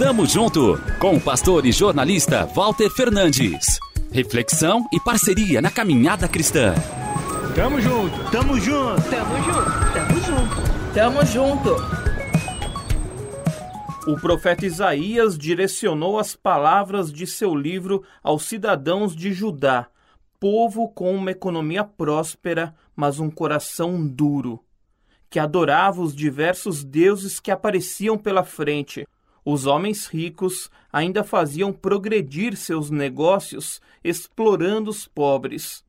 Tamo junto com o pastor e jornalista Walter Fernandes. Reflexão e parceria na caminhada cristã. Tamo junto, tamo junto, tamo junto, tamo junto, tamo junto. O profeta Isaías direcionou as palavras de seu livro aos cidadãos de Judá, povo com uma economia próspera, mas um coração duro, que adorava os diversos deuses que apareciam pela frente. Os homens ricos ainda faziam progredir seus negócios explorando os pobres.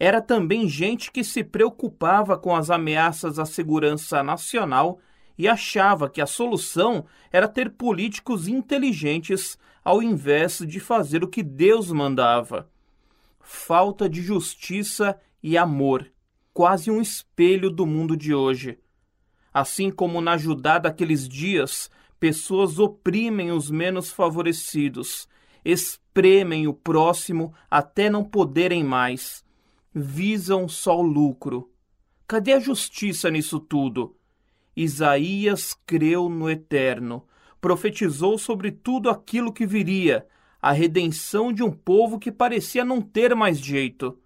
Era também gente que se preocupava com as ameaças à segurança nacional e achava que a solução era ter políticos inteligentes ao invés de fazer o que Deus mandava. Falta de justiça e amor, quase um espelho do mundo de hoje. Assim como na Judá daqueles dias, pessoas oprimem os menos favorecidos, espremem o próximo até não poderem mais, visam só o lucro. Cadê a justiça nisso tudo? Isaías creu no Eterno, profetizou sobre tudo aquilo que viria, a redenção de um povo que parecia não ter mais jeito.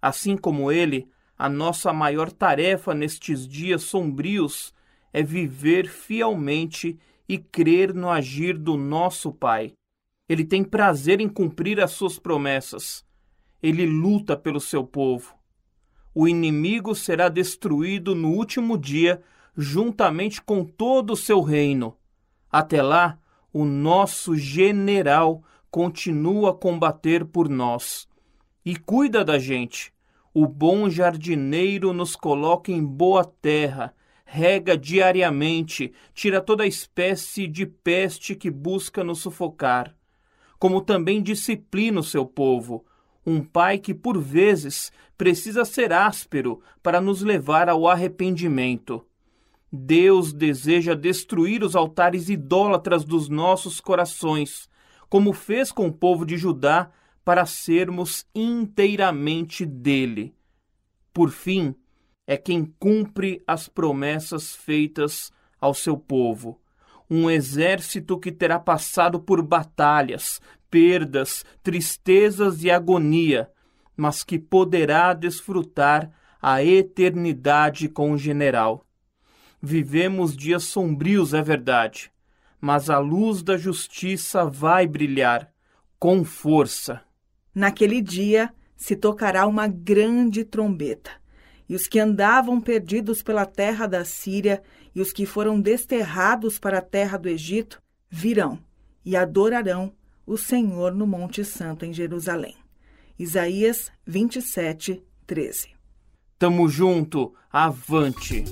Assim como ele, a nossa maior tarefa nestes dias sombrios é viver fielmente e crer no agir do nosso Pai. Ele tem prazer em cumprir as suas promessas. Ele luta pelo seu povo. O inimigo será destruído no último dia juntamente com todo o seu reino. Até lá, o nosso general continua a combater por nós e cuida da gente. O bom jardineiro nos coloca em boa terra, rega diariamente, tira toda espécie de peste que busca nos sufocar. Como também disciplina o seu povo, um pai que por vezes precisa ser áspero para nos levar ao arrependimento. Deus deseja destruir os altares idólatras dos nossos corações, como fez com o povo de Judá, para sermos inteiramente dele. Por fim, é quem cumpre as promessas feitas ao seu povo. Um exército que terá passado por batalhas, perdas, tristezas e agonia, mas que poderá desfrutar a eternidade com o general. Vivemos dias sombrios, é verdade, mas a luz da justiça vai brilhar com força. Naquele dia se tocará uma grande trombeta, e os que andavam perdidos pela terra da Síria e os que foram desterrados para a terra do Egito virão e adorarão o Senhor no Monte Santo em Jerusalém. Isaías 27, 13. Tamo junto, avante!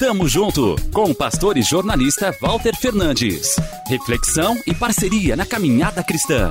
Tamo junto com o pastor e jornalista Walter Fernandes. Reflexão e parceria na caminhada cristã.